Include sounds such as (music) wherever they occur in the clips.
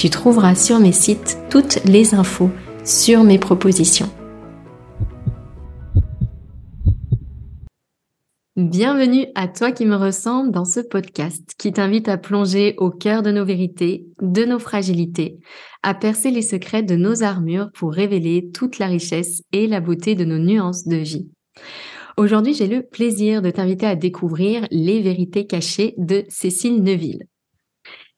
tu trouveras sur mes sites toutes les infos sur mes propositions. Bienvenue à toi qui me ressemble dans ce podcast qui t'invite à plonger au cœur de nos vérités, de nos fragilités, à percer les secrets de nos armures pour révéler toute la richesse et la beauté de nos nuances de vie. Aujourd'hui, j'ai le plaisir de t'inviter à découvrir les vérités cachées de Cécile Neuville.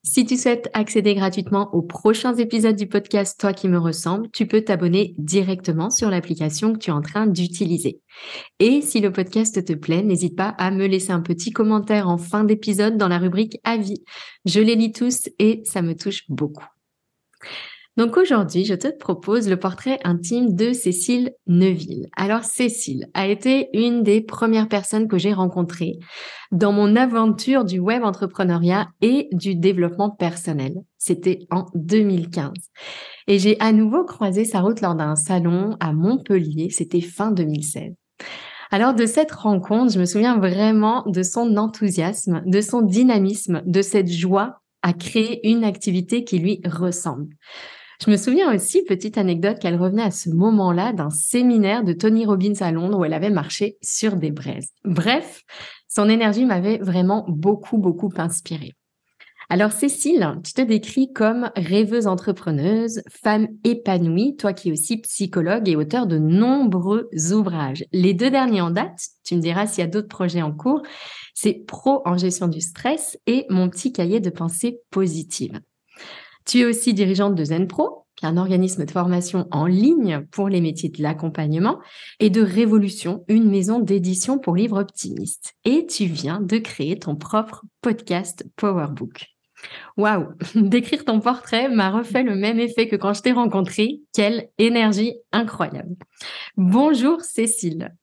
Si tu souhaites accéder gratuitement aux prochains épisodes du podcast Toi qui me ressemble, tu peux t'abonner directement sur l'application que tu es en train d'utiliser. Et si le podcast te plaît, n'hésite pas à me laisser un petit commentaire en fin d'épisode dans la rubrique Avis. Je les lis tous et ça me touche beaucoup. Donc aujourd'hui, je te propose le portrait intime de Cécile Neuville. Alors Cécile a été une des premières personnes que j'ai rencontrées dans mon aventure du web entrepreneuriat et du développement personnel. C'était en 2015. Et j'ai à nouveau croisé sa route lors d'un salon à Montpellier, c'était fin 2016. Alors de cette rencontre, je me souviens vraiment de son enthousiasme, de son dynamisme, de cette joie à créer une activité qui lui ressemble. Je me souviens aussi, petite anecdote, qu'elle revenait à ce moment-là d'un séminaire de Tony Robbins à Londres où elle avait marché sur des braises. Bref, son énergie m'avait vraiment beaucoup, beaucoup inspirée. Alors Cécile, tu te décris comme rêveuse entrepreneuse, femme épanouie, toi qui es aussi psychologue et auteur de nombreux ouvrages. Les deux derniers en date, tu me diras s'il y a d'autres projets en cours, c'est Pro en gestion du stress et mon petit cahier de pensée positive. Tu es aussi dirigeante de ZenPro, qui est un organisme de formation en ligne pour les métiers de l'accompagnement, et de Révolution, une maison d'édition pour livres optimistes. Et tu viens de créer ton propre podcast Powerbook. Waouh (laughs) D'écrire ton portrait m'a refait le même effet que quand je t'ai rencontré. Quelle énergie incroyable. Bonjour Cécile.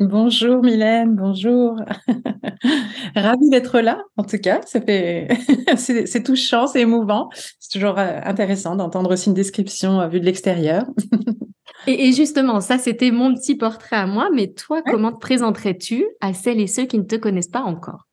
Bonjour Mylène, bonjour. (laughs) Ravie d'être là, en tout cas. Ça fait, (laughs) c'est touchant, c'est émouvant. C'est toujours euh, intéressant d'entendre aussi une description euh, vue de l'extérieur. (laughs) et, justement, ça, c'était mon petit portrait à moi. Mais toi, comment te présenterais-tu à celles et ceux qui ne te connaissent pas encore?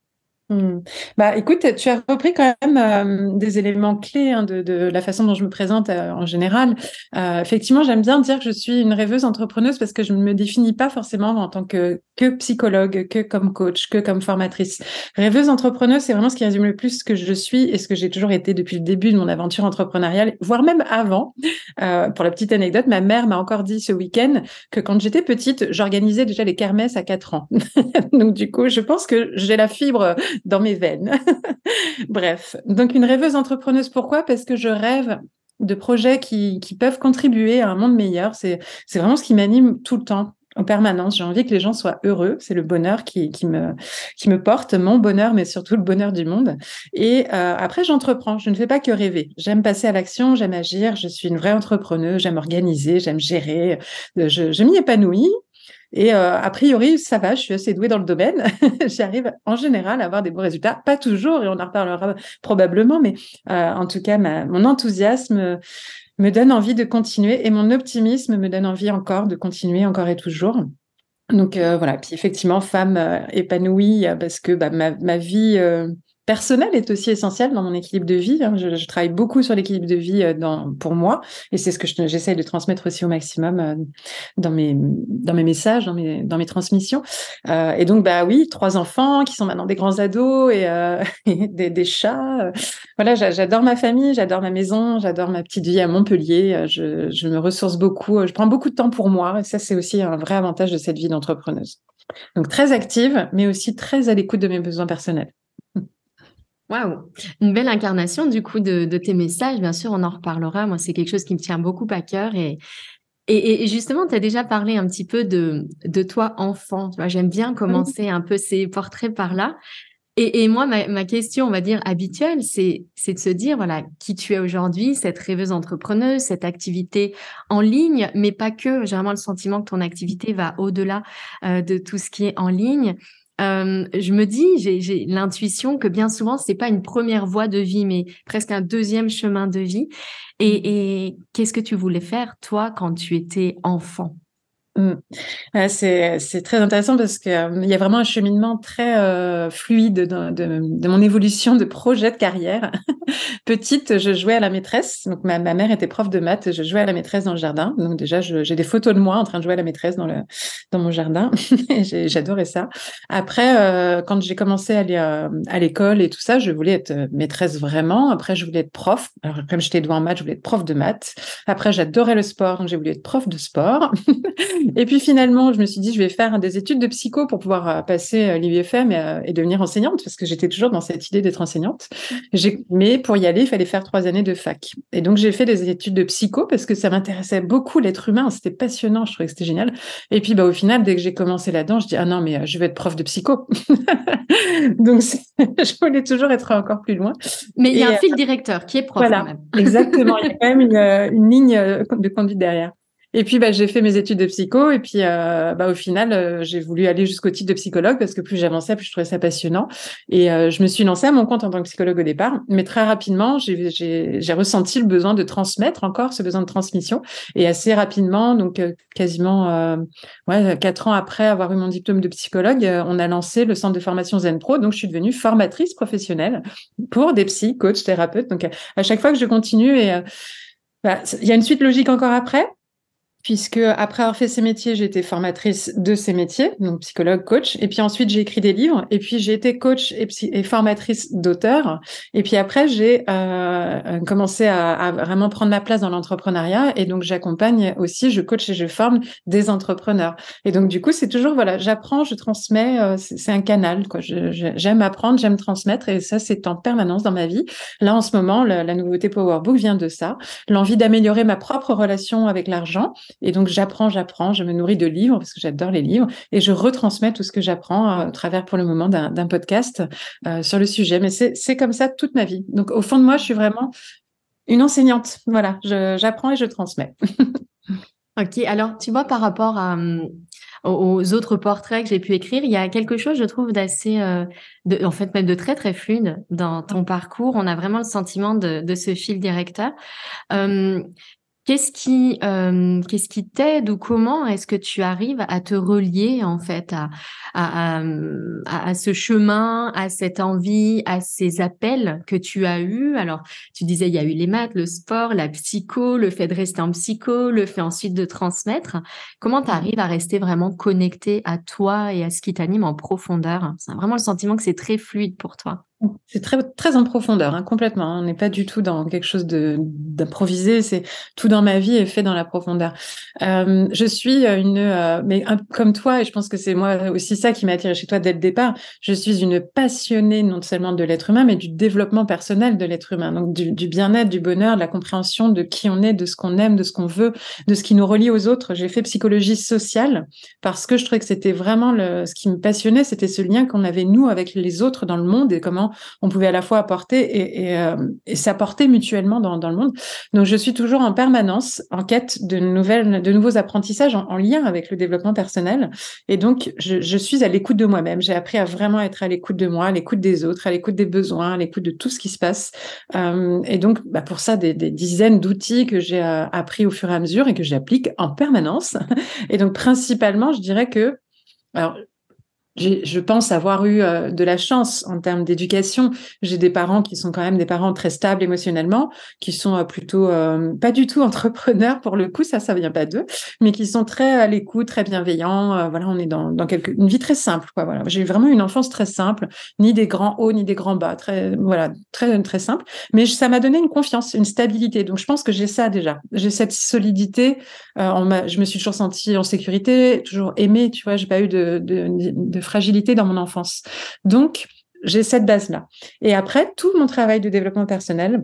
Hmm. Bah, écoute, tu as repris quand même euh, des éléments clés hein, de, de, la façon dont je me présente euh, en général. Euh, effectivement, j'aime bien dire que je suis une rêveuse entrepreneuse parce que je ne me définis pas forcément en tant que, que psychologue, que comme coach, que comme formatrice. Rêveuse entrepreneuse, c'est vraiment ce qui résume le plus ce que je suis et ce que j'ai toujours été depuis le début de mon aventure entrepreneuriale, voire même avant. pour la petite anecdote, ma mère m'a encore dit ce week-end que quand j'étais petite, j'organisais déjà les kermesses à 4 ans. (laughs) Donc du coup, je pense que j'ai la fibre dans mes veines. (laughs) Bref, donc une rêveuse entrepreneuse, pourquoi? Parce que je rêve de projets qui, qui peuvent contribuer à un monde meilleur. C'est vraiment ce qui m'anime tout le temps en permanence. J'ai envie que les gens soient heureux. C'est le bonheur qui, qui, me, qui me porte, mon bonheur, mais surtout le bonheur du monde. Et euh, après, j'entreprends. Je ne fais pas que rêver. J'aime passer à l'action, j'aime agir. Je suis une vraie entrepreneuse. J'aime organiser, j'aime gérer. Je, je m'y épanouis. Et euh, a priori, ça va, je suis assez douée dans le domaine. (laughs) J'arrive en général à avoir des bons résultats. Pas toujours, et on en reparlera probablement, mais euh, en tout cas, ma, mon enthousiasme me donne envie de continuer et mon optimisme me donne envie encore de continuer encore et toujours. Donc voilà, puis effectivement, femme épanouie parce que bah, ma, ma, vie personnel est aussi essentiel dans mon équilibre de vie. Hein. Je, travaille beaucoup sur l'équilibre de vie euh, dans, pour moi, et c'est ce que j'essaie de transmettre aussi au maximum euh, dans mes dans mes messages, dans mes dans mes transmissions. Euh, et donc bah oui, trois enfants qui sont maintenant des grands ados et, (laughs) des, des, chats. Voilà, j'adore ma famille, j'adore ma maison, j'adore ma petite vie à Montpellier. Je, je me ressource beaucoup, je prends beaucoup de temps pour moi, et ça c'est aussi un vrai avantage de cette vie d'entrepreneuse. Donc très active, mais aussi très à l'écoute de mes besoins personnels. Waouh, une belle incarnation du coup de, tes messages. Bien sûr, on en reparlera. Moi, c'est quelque chose qui me tient beaucoup à cœur. Et, et, justement, tu as déjà parlé un petit peu de, de toi enfant. J'aime bien commencer un peu ces portraits par là. Et, moi, ma, question, on va dire habituelle, c'est c'est de se dire voilà qui tu es aujourd'hui, cette rêveuse entrepreneuse, cette activité en ligne, mais pas que. J'ai vraiment le sentiment que ton activité va au-delà euh, de tout ce qui est en ligne. Euh, je me dis, j'ai l'intuition que bien souvent, c'est pas une première voie de vie, mais presque un deuxième chemin de vie. Et, mmh. et qu'est-ce que tu voulais faire, toi, quand tu étais enfant? Mm. c'est, très intéressant parce qu'il euh, y a vraiment un cheminement très euh, fluide de, mon évolution de projet de carrière. (laughs) Petite, je jouais à la maîtresse. Donc ma, mère était prof de maths. Je jouais à la maîtresse dans le jardin. Donc déjà, j'ai des photos de moi en train de jouer à la maîtresse dans mon jardin. (laughs) J'adorais ça. Après, euh, quand j'ai commencé à aller à l'école et tout ça, je voulais être maîtresse vraiment. Après, je voulais être prof. Alors comme j'étais douée en maths, je voulais être prof de maths. Après, j'adorais le sport, donc j'ai voulu être prof de sport. (laughs) Et puis finalement, je me suis dit, je vais faire des études de psycho pour pouvoir euh, passer euh, l'IUFM euh, et, devenir enseignante, parce que j'étais toujours dans cette idée d'être enseignante. Mais pour y aller, il fallait faire trois années de fac. Et donc j'ai fait des études de psycho parce que ça m'intéressait beaucoup l'être humain, c'était passionnant, je trouvais que c'était génial. Et puis bah, au final, dès que j'ai commencé là-dedans, je dis, ah non, mais je vais être prof de psycho. (laughs) donc (laughs) je voulais toujours être encore plus loin. Mais il y a un fil directeur qui est prof. Voilà, exactement. Il y a quand même une ligne de conduite derrière. Et puis, bah, j'ai fait mes études de psycho. Et puis, euh, bah, au final, euh, j'ai voulu aller jusqu'au titre de psychologue parce que plus j'avançais, plus je trouvais ça passionnant. Et euh, je me suis lancée à mon compte en tant que psychologue au départ. Mais très rapidement, j'ai ressenti le besoin de transmettre encore ce besoin de transmission. Et assez rapidement, donc quasiment ouais, quatre ans après avoir eu mon diplôme de psychologue, on a lancé le centre de formation Zen Pro. Donc, je suis devenue formatrice professionnelle pour des psy, coachs, thérapeutes. Donc, à chaque fois que je continue et bah, il y a une suite logique encore après, puisque après avoir fait ces métiers, j'ai été formatrice de ces métiers, donc psychologue, coach, et puis ensuite j'ai écrit des livres, et puis j'ai été coach et, formatrice d'auteurs, et puis après j'ai euh, commencé à, à, vraiment prendre ma place dans l'entrepreneuriat, et donc j'accompagne aussi, je coach et je forme des entrepreneurs. Et donc du coup c'est toujours voilà, j'apprends, je transmets, euh, c'est un canal quoi. J'aime apprendre, j'aime transmettre, et ça c'est en permanence dans ma vie. Là en ce moment, la, la nouveauté Powerbook vient de ça, l'envie d'améliorer ma propre relation avec l'argent et donc, j'apprends, j'apprends, je me nourris de livres parce que j'adore les livres et je retransmets tout ce que j'apprends à travers, pour le moment, d'un podcast euh, sur le sujet. Mais c'est comme ça toute ma vie. Donc, au fond de moi, je suis vraiment une enseignante. Voilà, j'apprends et je transmets. (laughs) ok, alors, tu vois, par rapport hum, aux autres portraits que j'ai pu écrire, il y a quelque chose, je trouve, d'assez, euh, en fait, même de très, très fluide dans ton parcours. On a vraiment le sentiment de, ce fil directeur. Qu'est-ce qui, euh, qu'est-ce qui t'aide ou comment est-ce que tu arrives à te relier en fait à, à, à, ce chemin, à cette envie, à ces appels que tu as eus? Alors, tu disais il y a eu les maths, le sport, la psycho, le fait de rester en psycho, le fait ensuite de transmettre. Comment tu arrives à rester vraiment connecté à toi et à ce qui t'anime en profondeur? C'est vraiment le sentiment que c'est très fluide pour toi. C'est très, très en profondeur, hein, complètement. On n'est pas du tout dans quelque chose d'improvisé. C'est tout dans ma vie est fait dans la profondeur. Euh, je suis une, euh, mais comme toi, et je pense que c'est moi aussi ça qui m'a attiré chez toi dès le départ. Je suis une passionnée non seulement de l'être humain, mais du développement personnel de l'être humain. Donc du, bien-être, du bonheur, de la compréhension de qui on est, de ce qu'on aime, de ce qu'on veut, de ce qui nous relie aux autres. J'ai fait psychologie sociale parce que je trouvais que c'était vraiment ce qui me passionnait, c'était ce lien qu'on avait nous avec les autres dans le monde et comment on pouvait à la fois apporter et, euh, s'apporter mutuellement dans, le monde. Donc, je suis toujours en permanence en quête de nouvelles, de nouveaux apprentissages en, en lien avec le développement personnel. Et donc, je, suis à l'écoute de moi-même. J'ai appris à vraiment être à l'écoute de moi, à l'écoute des autres, à l'écoute des besoins, à l'écoute de tout ce qui se passe. Euh, et donc, bah, pour ça, des, dizaines d'outils que j'ai euh, appris au fur et à mesure et que j'applique en permanence. Et donc, principalement, je dirais que je pense avoir eu euh, de la chance en termes d'éducation. J'ai des parents qui sont quand même des parents très stables émotionnellement, qui sont euh, plutôt euh, pas du tout (laughs) entrepreneurs pour le coup, ça, ça vient pas d'eux, mais qui sont très à l'écoute, très bienveillants. voilà, on est dans, dans quelque, une vie très simple, quoi. Voilà, j'ai vraiment une enfance très simple, ni des grands hauts, ni des grands bas, très, voilà, très, très simple. Mais ça m'a donné une confiance, une stabilité. Donc, je pense que j'ai ça déjà. J'ai cette solidité. je me suis toujours sentie en sécurité, toujours aimée. Tu vois, j'ai pas eu de, de, de fragilité dans mon enfance. Donc, j'ai cette base-là. Et après, tout mon travail de développement personnel,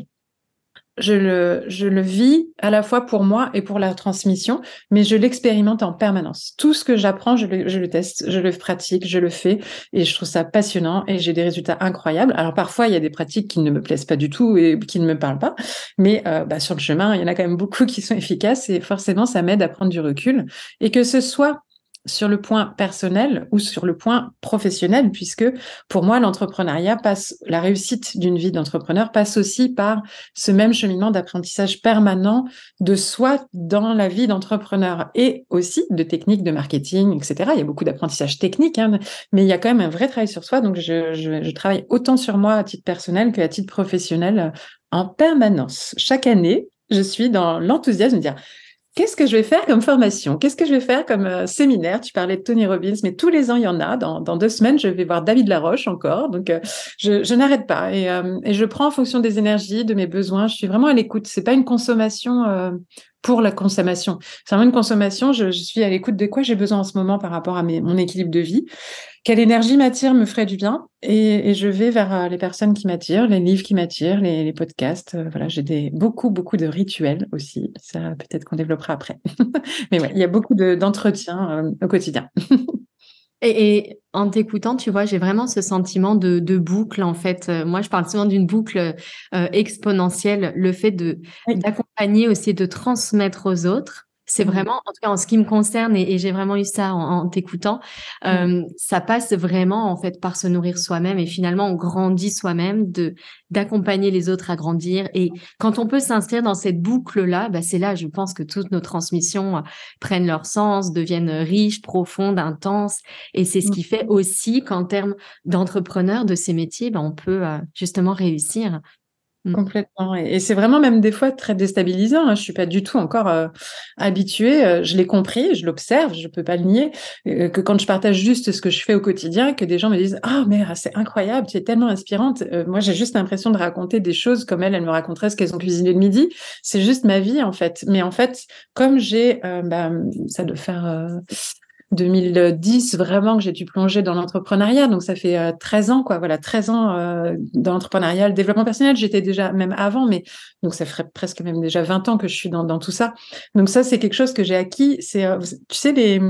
je le, je le vis à la fois pour moi et pour la transmission, mais je l'expérimente en permanence. Tout ce que j'apprends, je le, je le, teste, je le pratique, je le fais, et je trouve ça passionnant et j'ai des résultats incroyables. Alors parfois, il y a des pratiques qui ne me plaisent pas du tout et qui ne me parlent pas, mais euh, bah, sur le chemin, il y en a quand même beaucoup (laughs) qui sont efficaces et forcément, ça m'aide à prendre du recul. Et que ce soit sur le point personnel ou sur le point professionnel, puisque pour moi, l'entrepreneuriat passe, la réussite d'une vie d'entrepreneur passe aussi par ce même cheminement d'apprentissage permanent de soi dans la vie d'entrepreneur et aussi de techniques de marketing, etc. Il y a beaucoup d'apprentissage technique, hein, mais il y a quand même un vrai travail sur soi. Donc, je, je, je travaille autant sur moi à titre personnel qu'à titre professionnel en permanence. Chaque année, je suis dans l'enthousiasme de dire Qu'est-ce que je vais faire comme formation? Qu'est-ce que je vais faire comme euh, séminaire? Tu parlais de Tony Robbins, mais tous les ans, il y en a. Dans, deux semaines, je vais voir David Laroche encore. Donc, euh, je, n'arrête pas. Et, euh, et, je prends en fonction des énergies, de mes besoins. Je suis vraiment à l'écoute. C'est pas une consommation pour la consommation. C'est vraiment une consommation. Je, je suis à l'écoute de quoi j'ai besoin en ce moment par rapport à mes, mon équilibre de vie. Quelle énergie m'attire, me ferait du bien. Et, et, je vais vers les personnes qui m'attirent, les livres qui m'attirent, les, les, podcasts. voilà, j'ai des, beaucoup, beaucoup de rituels aussi. Ça, peut-être qu'on développera après. (laughs) Mais ouais, il y a beaucoup d'entretiens au quotidien. (laughs) Et, et, en t'écoutant, tu vois, j'ai vraiment ce sentiment de, de, boucle en fait. moi, je parle souvent d'une boucle euh, exponentielle, le fait de d'accompagner aussi, de transmettre aux autres. C'est mmh. vraiment, en tout cas en ce qui me concerne, et, j'ai vraiment eu ça en, t'écoutant, euh, ça passe vraiment en fait par se nourrir soi-même et finalement on grandit soi-même, de d'accompagner les autres à grandir. Et quand on peut s'inscrire dans cette boucle-là, bah, c'est là, je pense que toutes nos transmissions euh, prennent leur sens, deviennent riches, profondes, intenses. Et c'est ce mmh. qui fait aussi qu'en termes d'entrepreneurs de ces métiers, bah, on peut euh, justement réussir. Complètement. Et, c'est vraiment même des fois très déstabilisant. Hein. Je suis pas du tout encore euh, habituée. Euh, je l'ai compris, je l'observe, je peux pas le nier. Euh, que quand je partage juste ce que je fais au quotidien, que des gens me disent ah mais c'est incroyable, tu es tellement inspirante. moi j'ai juste l'impression de raconter des choses comme elles, elles me raconteraient ce qu'elles ont cuisiné le midi. C'est juste ma vie en fait. Mais en fait, comme j'ai, bah, ça doit faire 2010 vraiment que j'ai dû plonger dans l'entrepreneuriat. Donc ça fait 13 euh, ans quoi, voilà, 13 ans euh, dans l'entrepreneuriat, le développement personnel, j'étais déjà même avant mais donc ça ferait presque même déjà 20 ans que je suis dans, dans tout ça. Donc ça c'est quelque chose que j'ai acquis, c'est euh, tu sais les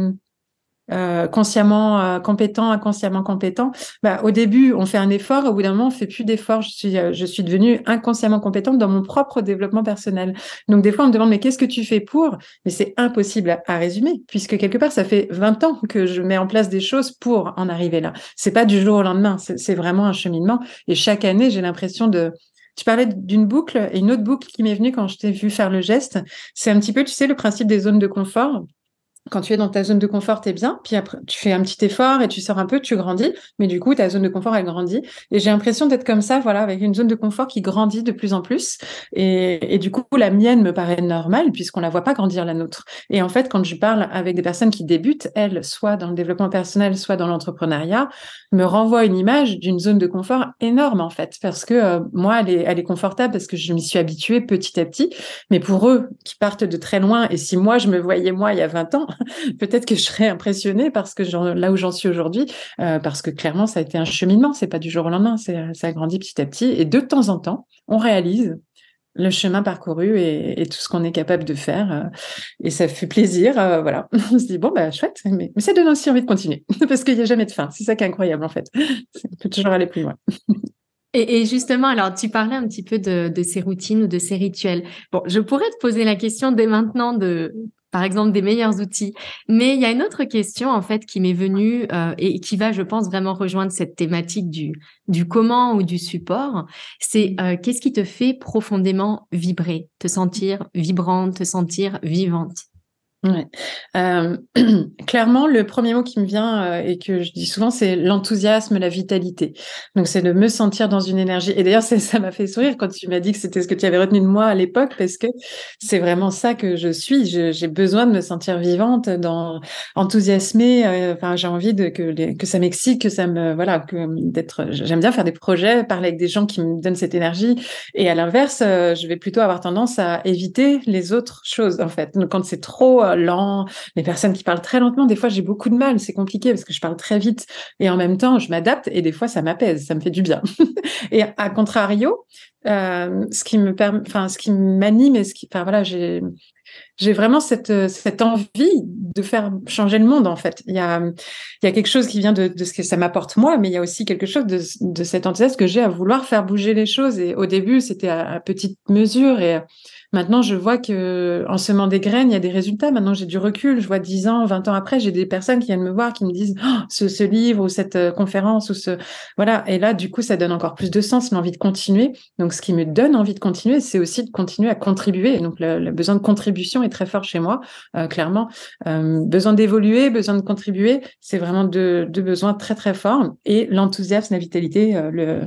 euh, consciemment euh, compétent, inconsciemment compétent. Bah, au début, on fait un effort, au bout d'un moment, on fait plus d'effort. Je suis, euh, je suis devenue inconsciemment compétente dans mon propre développement personnel. Donc, des fois, on me demande, mais qu'est-ce que tu fais pour? Mais c'est impossible à, résumer, puisque quelque part, ça fait 20 ans que je mets en place des choses pour en arriver là. C'est pas du jour au lendemain, c'est vraiment un cheminement. Et chaque année, j'ai l'impression de, tu parlais d'une boucle et une autre boucle qui m'est venue quand je t'ai vu faire le geste. C'est un petit peu, tu sais, le principe des zones de confort quand tu es dans ta zone de confort, t'es bien. Puis après, tu fais un petit effort et tu sors un peu, tu grandis. Mais du coup, ta zone de confort, elle grandit. Et j'ai l'impression d'être comme ça, voilà, avec une zone de confort qui grandit de plus en plus. Et, du coup, la mienne me paraît normale puisqu'on la voit pas grandir la nôtre. Et en fait, quand je parle avec des personnes qui débutent, elles, soit dans le développement personnel, soit dans l'entrepreneuriat, me renvoient une image d'une zone de confort énorme, en fait. Parce que euh, moi, elle est, elle est confortable parce que je m'y suis habituée petit à petit. Mais pour eux, qui partent de très loin, et si moi, je me voyais moi il y a 20 ans, (laughs) peut-être que je serais impressionnée parce que là où j'en suis aujourd'hui, euh, parce que clairement, ça a été un cheminement, c'est pas du jour au lendemain, ça a grandi petit à petit. Et de temps en temps, on réalise le chemin parcouru et, tout ce qu'on est capable de faire. Euh, et ça fait plaisir. Euh, voilà. (laughs) On se dit, bon, bah, chouette, mais, mais ça donne aussi envie de continuer (laughs) parce qu'il n'y a jamais de fin. C'est ça qui est incroyable, en fait. On peut toujours aller plus loin. Et, justement, alors tu parlais un petit peu de, de, ces routines ou de ces rituels. Bon, je pourrais te poser la question dès maintenant de par exemple des meilleurs outils. Mais il y a une autre question en fait qui m'est venue euh, et qui va, je pense, vraiment rejoindre cette thématique du du comment ou du support. C'est euh, qu'est-ce qui te fait profondément vibrer, te sentir vibrante, te sentir vivante? Euh, (clears throat) clairement, le premier mot qui me vient euh, et que je dis souvent, c'est l'enthousiasme, la vitalité. Donc, c'est de me sentir dans une énergie. Et d'ailleurs, ça m'a fait sourire quand tu m'as dit que c'était ce que tu avais retenu de moi à l'époque, parce que c'est vraiment ça que je suis. J'ai besoin de me sentir vivante, dans, enthousiasmée. Euh, j'ai envie que, que ça m'excite, que ça me voilà, que d'être. J'aime bien faire des projets, parler avec des gens qui me donnent cette énergie. Et à l'inverse, je vais plutôt avoir tendance à éviter les autres choses en fait. Donc, quand c'est trop lent, les personnes qui parlent très lentement, des fois j'ai beaucoup de mal, c'est compliqué parce que je parle très vite et en même temps je m'adapte et des fois ça m'apaise, ça me fait du bien. (laughs) et à contrario, euh, ce qui me enfin ce qui m'anime et ce qui, enfin voilà, j'ai j'ai vraiment cette, cette envie de faire changer le monde, en fait. Il y a, il y a quelque chose qui vient de, de ce que ça m'apporte moi, mais il y a aussi quelque chose de, de cet enthousiasme que j'ai à vouloir faire bouger les choses. Et au début, c'était à, à, petite mesure. Et Maintenant, je vois que en semant des graines, il y a des résultats. Maintenant, j'ai du recul. Je vois 10 ans, 20 ans après, j'ai des personnes qui viennent me voir, qui me disent oh, ce, ce, livre ou cette euh, conférence ou ce voilà. Et là, du coup, ça donne encore plus de sens, l'envie de continuer. Donc, ce qui me donne envie de continuer, c'est aussi de continuer à contribuer. donc, le, besoin de contribution est très fort chez moi, euh, clairement. Euh, besoin d'évoluer, besoin de contribuer, c'est vraiment deux, besoins très très forts. Et l'enthousiasme, la vitalité, euh, le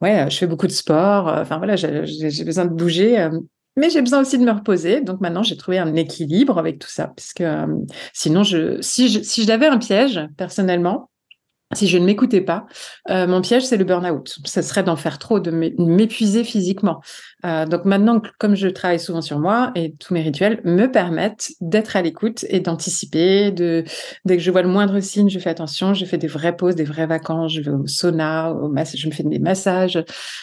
ouais, je fais beaucoup de sport. Enfin voilà, j'ai besoin de bouger mais j'ai besoin aussi de me reposer. Donc maintenant, j'ai trouvé un équilibre avec tout ça. Parce que sinon, je, si je, si un piège, personnellement, si je ne m'écoutais pas, euh, mon piège, c'est le burn-out. Ce serait d'en faire trop, de m'épuiser physiquement. Euh, donc maintenant, comme je travaille souvent sur moi et tous mes rituels me permettent d'être à l'écoute et d'anticiper. De, dès que je vois le moindre signe, je fais attention. Je fais des vraies pauses, des vraies vacances. Je vais au sauna, au je me fais des massages.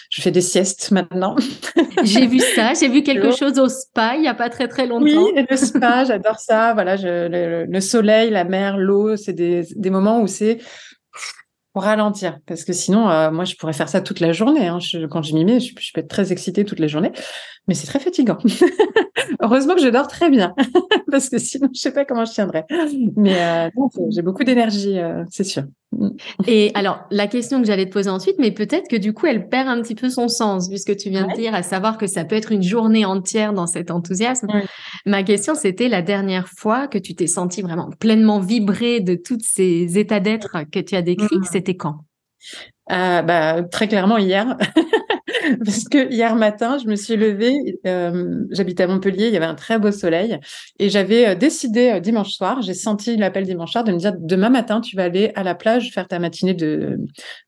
Je fais des siestes maintenant. (laughs) j'ai vu ça. J'ai vu quelque chose au spa il n'y a pas très très longtemps. Oui, le spa, j'adore ça. Voilà, je, le, soleil, la mer, l'eau, c'est des, des moments où c'est pour ralentir, parce que sinon, euh, moi, je pourrais faire ça toute la journée. Hein. quand je m'y mets, je, peux être très excitée toute la journée, mais c'est très fatigant. (laughs) Heureusement que je dors très bien, (laughs) parce que sinon, je sais pas comment je tiendrais. Mais euh, j'ai beaucoup d'énergie, euh, c'est sûr. (laughs) Et alors, la question que j'allais te poser ensuite, mais peut-être que du coup, elle perd un petit peu son sens, puisque tu viens de dire, à savoir que ça peut être une journée entière dans cet enthousiasme. Ma question, c'était la dernière fois que tu t'es senti vraiment pleinement vibré de tous ces états d'être que tu as décrits, mm. c'était quand? Euh, bah, Très clairement hier. (laughs) (laughs) parce que hier matin, je me suis levée, euh, j'habitais à Montpellier, il y avait un très beau soleil, et j'avais euh, décidé euh, dimanche soir, j'ai senti l'appel dimanche soir de me dire demain matin, tu vas aller à la plage faire ta matinée de,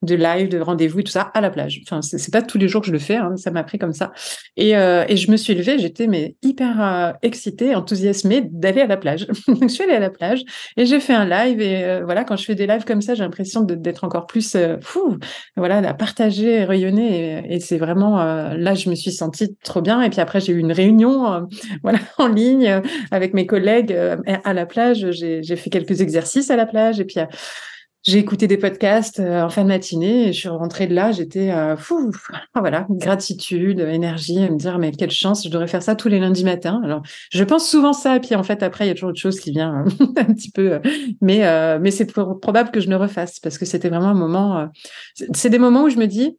de live, de rendez-vous et tout ça à la plage. Enfin, c'est pas tous les jours que je le fais, hein, ça m'a pris comme ça. Et, euh, je me suis levée, j'étais hyper excitée, enthousiasmée d'aller à la plage. (laughs) Donc je suis allée à la plage et j'ai fait un live et voilà, quand je fais des lives comme ça, j'ai l'impression d'être encore plus fou, voilà, à partager, rayonner et, et c'est vraiment euh, là, je me suis sentie trop bien. Et puis après, j'ai eu une réunion, euh, (laughs) voilà, en ligne euh, avec mes collègues à la plage. J'ai fait quelques exercices à la plage et puis j'ai écouté des podcasts en fin de matinée et je suis rentrée de là, j'étais fou, (laughs) voilà, gratitude, énergie, à me dire mais quelle chance, je devrais faire ça tous les lundis matins. Alors, je pense souvent ça et puis en fait après il y a toujours autre chose qui vient (laughs) un petit peu mais mais c'est probable que je ne refasse parce que c'était vraiment un moment c'est des moments où je me dis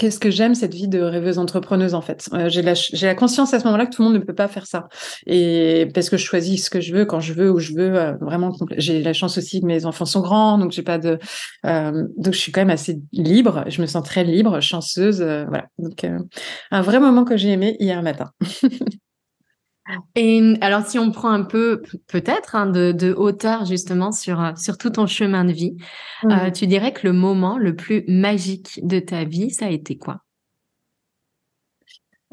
Qu'est-ce que j'aime cette vie de rêveuse entrepreneuse en fait. Euh, j'ai la, la conscience à ce moment-là que tout le monde ne peut pas faire ça. Et parce que je choisis ce que je veux quand je veux où je veux. Euh, vraiment, j'ai la chance aussi que mes enfants sont grands, donc j'ai pas de. Euh, donc je suis quand même assez libre. Je me sens très libre, chanceuse. Euh, voilà. Donc un vrai moment que j'ai aimé hier matin. (laughs) Et alors, si on prend un peu, peut-être, hein, de, hauteur justement sur, euh, sur tout ton chemin de vie, euh, mmh. tu dirais que le moment le plus magique de ta vie, ça a été quoi?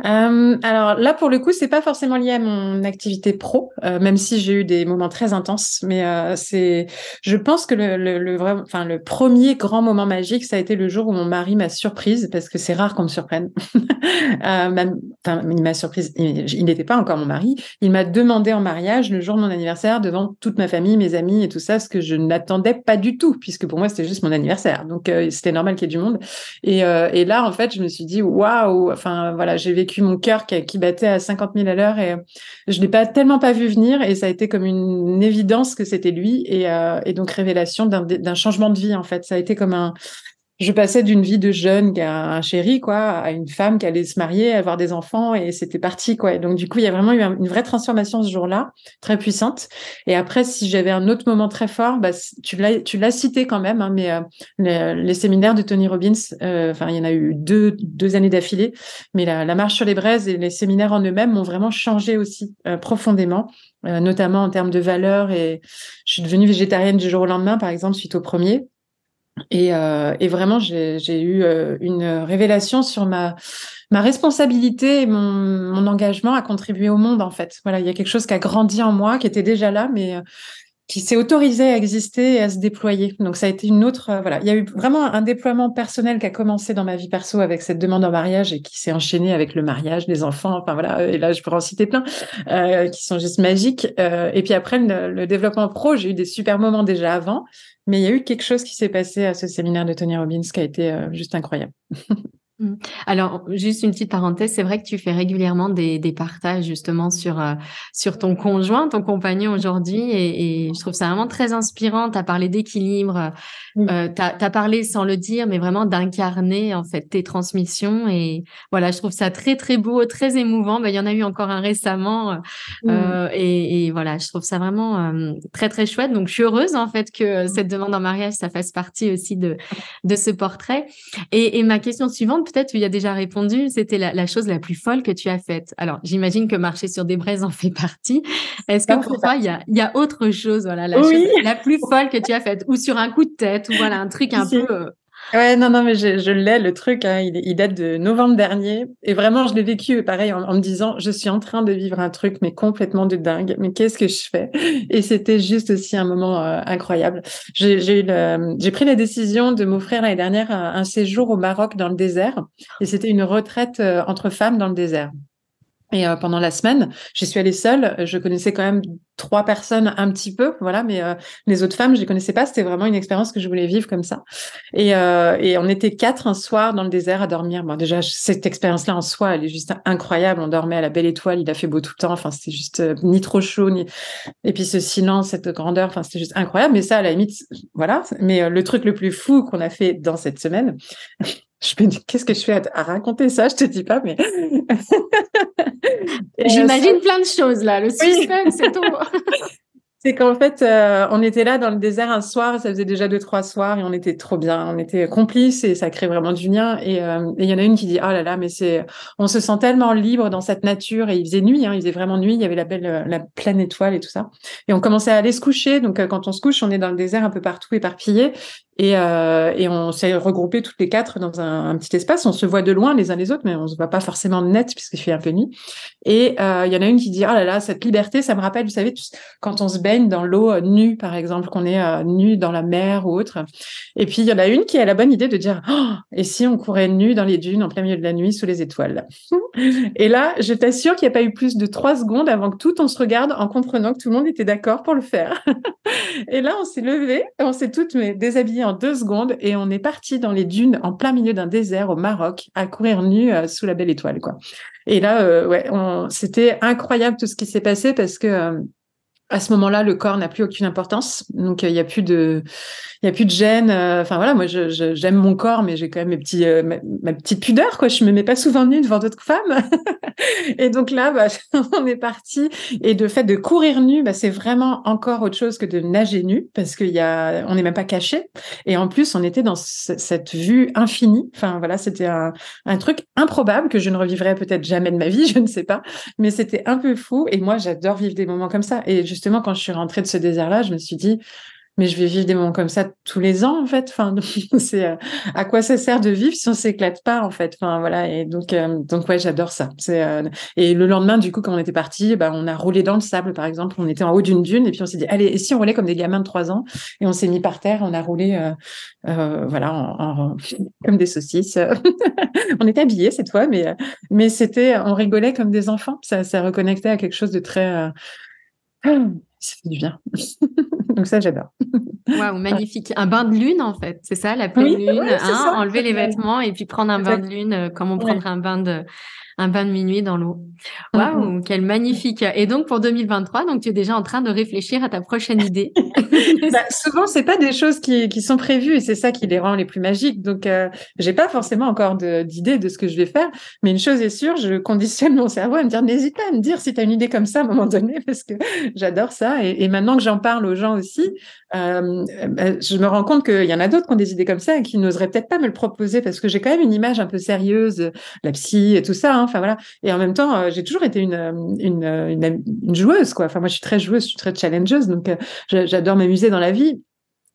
Euh, alors là, pour le coup, c'est pas forcément lié à mon activité pro, euh, même si j'ai eu des moments très intenses. Mais euh, c'est, je pense que le, vrai, enfin, le premier grand moment magique, ça a été le jour où mon mari m'a surprise, parce que c'est rare qu'on me surprenne. (laughs) même, il m'a surprise. Il n'était pas encore mon mari. Il m'a demandé en mariage le jour de mon anniversaire devant toute ma famille, mes amis et tout ça, ce que je n'attendais pas du tout, puisque pour moi c'était juste mon anniversaire. Donc c'était normal qu'il y ait du monde. Et, et là, en fait, je me suis dit waouh. Enfin voilà, j'ai vécu mon cœur qui, battait à 50 000 à l'heure et je l'ai pas tellement pas vu venir et ça a été comme une, évidence que c'était lui et, euh, et donc révélation d'un changement de vie en fait. Ça a été comme un, je passais d'une vie de jeune qui un chéri, quoi, à une femme qui allait se marier, avoir des enfants, et c'était parti, quoi. Et donc, du coup, il y a vraiment eu une vraie transformation ce jour-là, très puissante. Et après, si j'avais un autre moment très fort, bah, tu l'as, tu l'as cité quand même, hein, mais euh, les, séminaires de Tony Robbins, euh, enfin, il y en a eu deux, deux années d'affilée, mais la, la, marche sur les braises et les séminaires en eux-mêmes m'ont vraiment changé aussi euh, profondément. notamment en termes de valeurs et je suis devenue végétarienne du jour au lendemain par exemple suite au premier et, euh, et vraiment, j'ai eu euh, une révélation sur ma, ma responsabilité et mon, mon, engagement à contribuer au monde, en fait. Voilà, il y a quelque chose qui a grandi en moi, qui était déjà là, mais euh, qui s'est autorisé à exister et à se déployer. Donc, ça a été une autre. Euh, voilà, il y a eu vraiment un déploiement personnel qui a commencé dans ma vie perso avec cette demande en mariage et qui s'est enchaîné avec le mariage, les enfants. Enfin, voilà, et là, je pourrais en citer plein euh, qui sont juste magiques. et puis après, le, le développement pro, j'ai eu des super moments déjà avant. Mais il y a eu quelque chose qui s'est passé à ce séminaire de Tony Robbins qui a été euh, juste incroyable. (laughs) Mmh. Alors, juste une petite parenthèse, c'est vrai que tu fais régulièrement des, des partages justement sur, euh, sur ton conjoint, ton compagnon aujourd'hui, et, et, je trouve ça vraiment très inspirant. Tu as parlé d'équilibre, euh, tu as, parlé sans le dire, mais vraiment d'incarner en fait tes transmissions. Et voilà, je trouve ça très très beau, très émouvant. Ben, il y en a eu encore un récemment, euh, et, et, voilà, je trouve ça vraiment euh, très très chouette. Donc, je suis heureuse en fait que cette demande en mariage, ça fasse partie aussi de, de ce portrait. Et, et ma question suivante, peut-être tu y as déjà répondu, c'était la, chose la plus folle que tu as faite. Alors, j'imagine que marcher sur des braises en fait partie. Est-ce que pour toi, il y a, y a, autre chose, voilà, la, chose, la plus folle que tu as faite, ou sur un coup de tête, ou voilà, un truc un peu... Euh, Ouais, non, non, mais je, je l'ai, le truc, hein, il, date de novembre dernier. Et vraiment, je l'ai vécu, pareil, en, me disant, je suis en train de vivre un truc, mais complètement de dingue. Mais qu'est-ce que je fais? (laughs) Et c'était juste aussi un moment euh, incroyable. J'ai j'ai pris la décision de m'offrir l'année dernière un, un, séjour au Maroc dans le désert. Et c'était une retraite euh, entre femmes dans le désert. Et euh, pendant la semaine, j'y suis allée seule. Je connaissais quand même trois personnes un petit peu, voilà, mais euh, les autres femmes, je les connaissais pas. C'était vraiment une expérience que je voulais vivre comme ça. Et, euh, on était quatre un soir dans le désert à dormir. Bon, déjà, cette expérience-là en soi, elle est juste incroyable. On dormait à la belle étoile. Il a fait beau tout le temps. Enfin, c'était juste ni trop chaud, ni. Et puis ce silence, cette grandeur. Enfin, c'était juste incroyable. Mais ça, à la limite, voilà. Mais le truc le plus fou qu'on a fait dans cette semaine, (laughs) je me dis, qu'est-ce que je fais à, raconter ça? Je te dis pas, mais. (laughs) J'imagine plein de choses là. Le suspense, c'est tout. (laughs) C'est qu'en fait, euh, on était là dans le désert un soir, ça faisait déjà deux, trois soirs, et on était trop bien, on était complices, et ça crée vraiment du lien. Et euh, il y en a une qui dit, oh là là, mais c'est, on se sent tellement libre dans cette nature, et il faisait nuit, hein, il faisait vraiment nuit, il y avait la belle, euh, la pleine étoile et tout ça. Et on commençait à aller se coucher, donc quand on se couche, on est dans le désert un peu partout éparpillé, et, et on s'est regroupés toutes les quatre dans un, petit espace. On se voit de loin les uns les autres, mais on se voit pas forcément net puisqu'il fait un peu nuit. Et il y en a une qui dit oh là là cette liberté, ça me rappelle, vous savez, quand on se dans l'eau euh, nue, par exemple, qu'on est euh, nu dans la mer ou autre. Et puis il y en a une qui a la bonne idée de dire oh, et si on courait nu dans les dunes en plein milieu de la nuit sous les étoiles? (laughs) et là, je t'assure qu'il n'y a pas eu plus de trois secondes avant que tout on se regarde en comprenant que tout le monde était d'accord pour le faire. (laughs) et là, on s'est levé, on s'est toutes mais déshabillées en deux secondes et on est parti dans les dunes en plein milieu d'un désert au Maroc à courir nu euh, sous la belle étoile quoi. Et là euh, ouais, c'était incroyable tout ce qui s'est passé parce que à ce moment-là, le corps n'a plus aucune importance. Donc, il n'y a plus de, il a plus de gêne. Euh, enfin voilà, moi, j'aime mon corps, mais j'ai quand même mes petits, euh, ma, petite pudeur, quoi. Je me mets pas souvent nue devant d'autres femmes. (laughs) et donc là, bah, (laughs) on est parti. Et de fait de courir nu, bah, c'est vraiment encore autre chose que de nager nu, parce qu'il y a, on n'est même pas caché. Et en plus, on était dans cette vue infinie. Enfin voilà, c'était un, un truc improbable que je ne revivrai peut-être jamais de ma vie, (laughs) je ne sais pas. Mais c'était un peu fou. Et moi, j'adore vivre des moments comme ça. Et je justement, quand je suis rentrée de ce désert-là, je me suis dit, mais je vais vivre des moments comme ça tous les ans en fait. (laughs) C'est euh, à quoi ça sert de vivre si on s'éclate pas en fait? Voilà. Et donc euh, donc ouais, j'adore ça. C'est et le lendemain du coup quand on était parti, bah, on a roulé dans le sable par exemple. On était en haut d'une dune et puis on s'est dit allez et si on roulait comme des gamins de trois ans? Et on s'est mis par terre, on a roulé voilà (laughs) comme des saucisses. (laughs) on était habillés cette fois, mais mais c'était on rigolait comme des enfants. Ça ça reconnectait à quelque chose de très (clears throat) ça fait du bien. (laughs) Donc ça, j'adore. Waouh, (laughs) magnifique. Un bain de lune, en fait. C'est ça, la pleine lune. Hein, enlever les vêtements et puis prendre un bain de lune euh, comme on prendrait un bain de, un bain de minuit dans l'eau. Waouh, quel magnifique. Et donc pour 2023, donc tu es déjà en train de réfléchir à ta prochaine idée. (laughs) bah, souvent, c'est pas des choses qui, qui sont prévues et c'est ça qui les rend les plus magiques. Donc euh, j'ai pas forcément encore d'idée de, ce que je vais faire, mais une chose est sûre, je conditionne mon cerveau à me dire n'hésite pas à me dire si tu as une idée comme ça à un moment donné (laughs) parce que j'adore ça et, et, maintenant que j'en parle aux gens aussi, euh, bah, je me rends compte qu'il y en a d'autres qui ont des idées comme ça et qui n'oseraient peut-être pas me le proposer parce que j'ai quand même une image un peu sérieuse, la psy et tout ça. Hein, enfin voilà. Et en même temps, euh, j'ai toujours été une, euh, une, une, joueuse, quoi. Enfin, moi, je suis très joueuse, je suis très challengeuse, donc j'adore m'amuser dans la vie.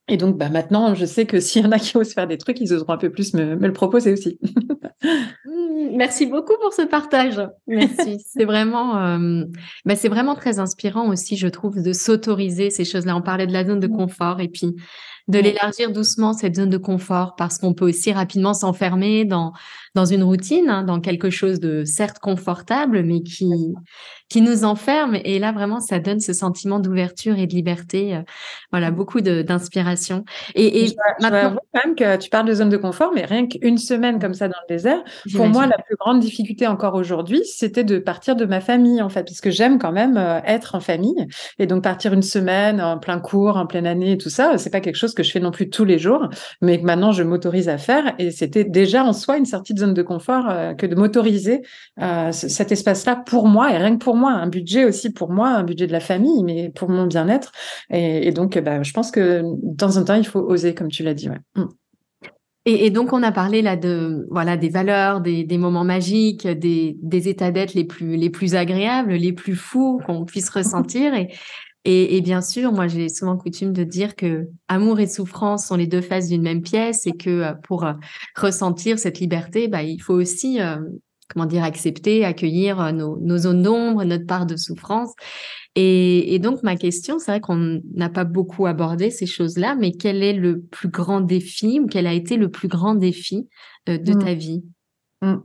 Et donc, bah, maintenant, je sais que (laughs) s'il y en a qui osent faire des trucs, ils oseront un peu plus me, me le proposer aussi. (laughs) Mmh, merci beaucoup pour ce partage. Merci. c'est vraiment, euh, bah, c'est vraiment très inspirant aussi, je trouve, de s'autoriser ces choses-là. On parlait de la zone de mmh. confort et puis de l'élargir doucement cette zone de confort parce qu'on peut aussi rapidement s'enfermer dans dans une routine, hein, dans quelque chose de certes confortable, mais qui qui nous enferme. Et là, vraiment, ça donne ce sentiment d'ouverture et de liberté. Euh, voilà, mmh. beaucoup d'inspiration. Et, et maintenant, quand même que tu parles de zone de confort, mais rien qu'une semaine comme ça dans le désert, pour moi, la plus grande difficulté encore aujourd'hui, c'était de partir de ma famille, en fait, puisque j'aime quand même euh, être en famille. Et donc, partir une semaine en plein cours, en pleine année et tout ça, c'est pas quelque chose que je fais non plus tous les jours, mais que maintenant je m'autorise à faire. Et c'était déjà en soi une sortie de de confort euh, que de m'autoriser euh, cet espace-là pour moi et rien que pour moi, un budget aussi pour moi, un budget de la famille, mais pour mon bien-être. Et, donc, bah, je pense que de temps en temps, il faut oser, comme tu l'as dit. Ouais. Mm. Et, donc, on a parlé là de voilà des valeurs, des, moments magiques, des, des états d'être les plus les plus agréables, les plus fous qu'on puisse ressentir. Et et, bien sûr, moi, j'ai souvent coutume de dire que amour et souffrance sont les deux faces d'une même pièce et que euh, pour euh, ressentir cette liberté, bah, il faut aussi, euh, comment dire, accepter, accueillir nos, nos zones d'ombre, notre part de souffrance. Et, et donc, ma question, c'est vrai qu'on n'a pas beaucoup abordé ces choses-là, mais quel est le plus grand défi ou quel a été le plus grand défi de mmh. ta vie? Mmh.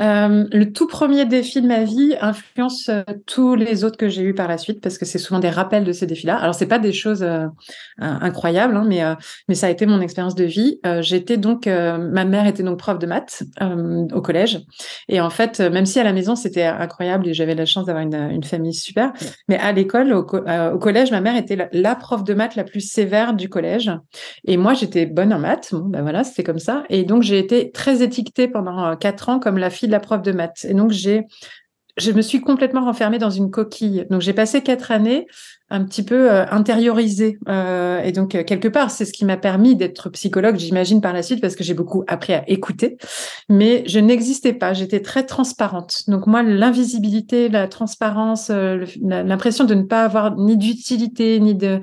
Euh, le tout premier défi de ma vie influence euh, tous les autres que j'ai eu par la suite parce que c'est souvent des rappels de ces défis-là. Alors c'est pas des choses euh, incroyables, hein, mais mais ça a été mon expérience de vie. J'étais donc, ma mère était donc prof de maths au collège, et en fait, même si à la maison c'était incroyable et j'avais la chance d'avoir une, famille super, mais à l'école, au, collège, ma mère était la, prof de maths la plus sévère du collège, et moi j'étais bonne en maths. Bon ben voilà, c'était comme ça, et donc j'ai été très étiquetée pendant quatre ans comme la fille de la prof de maths. Et donc, j'ai, je me suis complètement renfermée dans une coquille. Donc, j'ai passé quatre années un petit peu euh, intériorisée. Euh, et donc, euh, quelque part, c'est ce qui m'a permis d'être psychologue, j'imagine, par la suite, parce que j'ai beaucoup appris à écouter. Mais je n'existais pas. J'étais très transparente. Donc, moi, l'invisibilité, la transparence, l'impression de ne pas avoir ni d'utilité, ni de,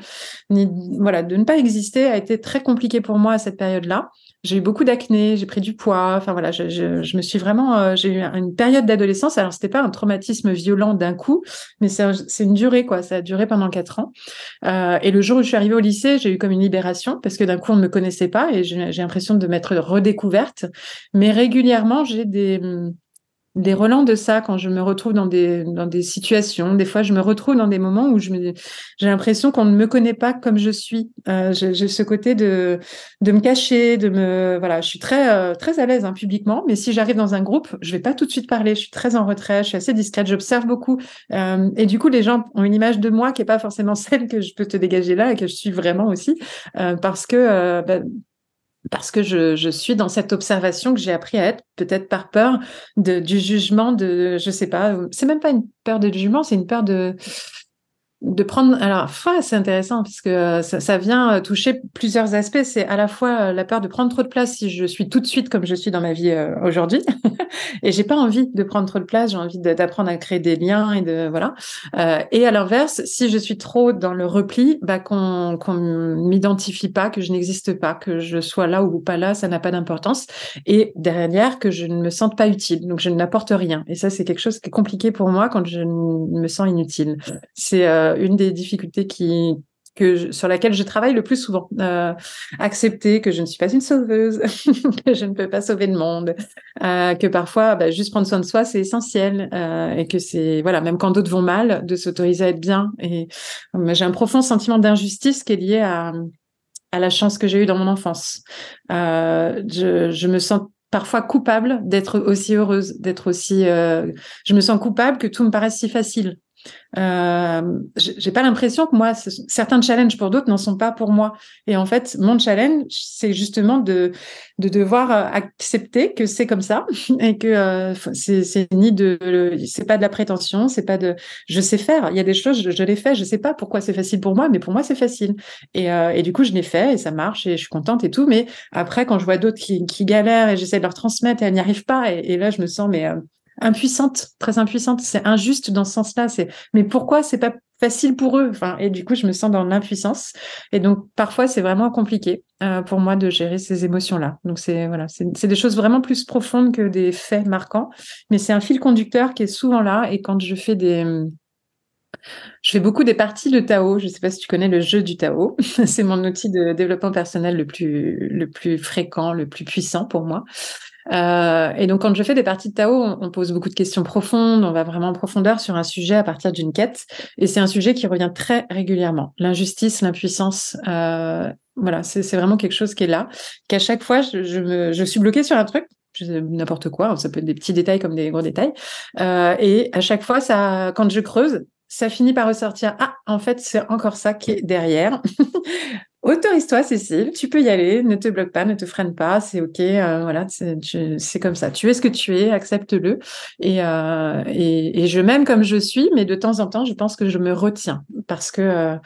ni, voilà, de ne pas exister a été très compliqué pour moi à cette période-là. J'ai eu beaucoup d'acné, j'ai pris du poids. Enfin voilà, je, je, je me suis vraiment, euh, j'ai eu une période d'adolescence. Alors c'était pas un traumatisme violent d'un coup, mais c'est une durée quoi. Ça a duré pendant quatre ans. Euh, et le jour où je suis arrivée au lycée, j'ai eu comme une libération parce que d'un coup on ne me connaissait pas et j'ai l'impression de m'être redécouverte. Mais régulièrement j'ai des des relents de ça quand je me retrouve dans des dans des situations. Des fois, je me retrouve dans des moments où j'ai l'impression qu'on ne me connaît pas comme je suis. Euh, j'ai ce côté de de me cacher, de me voilà. Je suis très euh, très à l'aise hein, publiquement, mais si j'arrive dans un groupe, je vais pas tout de suite parler. Je suis très en retrait, je suis assez discrète, j'observe beaucoup, euh, et du coup, les gens ont une image de moi qui est pas forcément (laughs) celle que je peux te dégager là et que je suis vraiment aussi, euh, parce que euh, bah, parce que je, je, suis dans cette observation que j'ai appris à être, peut-être par peur de, du jugement de, je sais pas, c'est même pas une peur de jugement, c'est une peur de, de prendre. Alors, c'est intéressant parce que euh, ça, vient euh, toucher plusieurs aspects. C'est à la fois euh, la peur de prendre trop de place si je suis tout de suite comme je suis dans ma vie aujourd'hui, (laughs) et j'ai pas envie de prendre trop de place. J'ai envie d'apprendre à créer des liens et de voilà. Et à l'inverse, si je suis trop dans le repli, bah qu'on qu'on m'identifie pas, que je n'existe pas, que je sois là ou pas là, ça n'a pas d'importance. Et derrière, que je ne me sente pas utile, donc je n'apporte rien. Et ça, c'est quelque chose qui est compliqué pour moi quand je me sens inutile. C'est euh, une des difficultés qui que sur laquelle je travaille le plus souvent. Euh, accepter que je ne suis pas une sauveuse, (laughs) que je ne peux pas sauver le monde, euh, que parfois bah, juste prendre soin de soi c'est essentiel euh, et que c'est voilà même quand d'autres vont mal de s'autoriser à être bien. Et j'ai un profond sentiment d'injustice qui est lié à la chance que j'ai eue dans mon enfance. je, je me sens parfois coupable d'être aussi heureuse, d'être aussi. je me sens coupable que tout me paraisse si facile. Euh, j'ai pas l'impression que moi, certains challenges pour d'autres n'en sont pas pour moi. Et en fait, mon challenge, c'est justement de, de devoir euh, accepter que c'est comme ça (laughs) et que euh, c'est ni de, c'est pas de la prétention, c'est pas de, je sais faire. Il y a des choses, je, je les fais, je sais pas pourquoi c'est facile pour moi, mais pour moi c'est facile. Et, et du coup, je l'ai fait et ça marche et je suis contente et tout. Mais après, quand je vois d'autres qui, galèrent et j'essaie de leur transmettre et elles n'y arrivent pas, et là, je me sens mais impuissante, très impuissante. C'est injuste dans ce sens-là. C'est mais pourquoi c'est pas facile pour eux? Enfin, et du coup, je me sens dans l'impuissance. Et donc parfois, c'est vraiment compliqué euh, pour moi de gérer ces émotions-là. Donc c'est voilà, c'est des choses vraiment plus profondes que des faits marquants, mais c'est un fil conducteur qui est souvent là. Et quand je fais des je fais beaucoup des parties de Tao. Je ne sais pas si tu connais le jeu du Tao. (laughs) c'est mon outil de développement personnel le plus, le plus fréquent, le plus puissant pour moi. Euh, et donc, quand je fais des parties de Tao, on, pose beaucoup de questions profondes, on va vraiment en profondeur sur un sujet à partir d'une quête. Et c'est un sujet qui revient très régulièrement. L'injustice, l'impuissance, euh, voilà, c'est vraiment quelque chose qui est là. Qu'à chaque fois, je, me, je suis bloquée sur un truc, n'importe quoi, ça peut être des petits détails comme des gros détails. Euh, et à chaque fois, ça, quand je creuse, ça finit par ressortir. Ah, en fait, c'est encore ça qui est derrière. (laughs) Autorise-toi, Cécile, tu peux y aller, ne te bloque pas, ne te freine pas, c'est ok, euh, voilà, c'est comme ça. Tu es ce que tu es, accepte-le. Et, euh, et, et, je m'aime comme je suis, mais de temps en temps, je pense que je me retiens parce que, euh,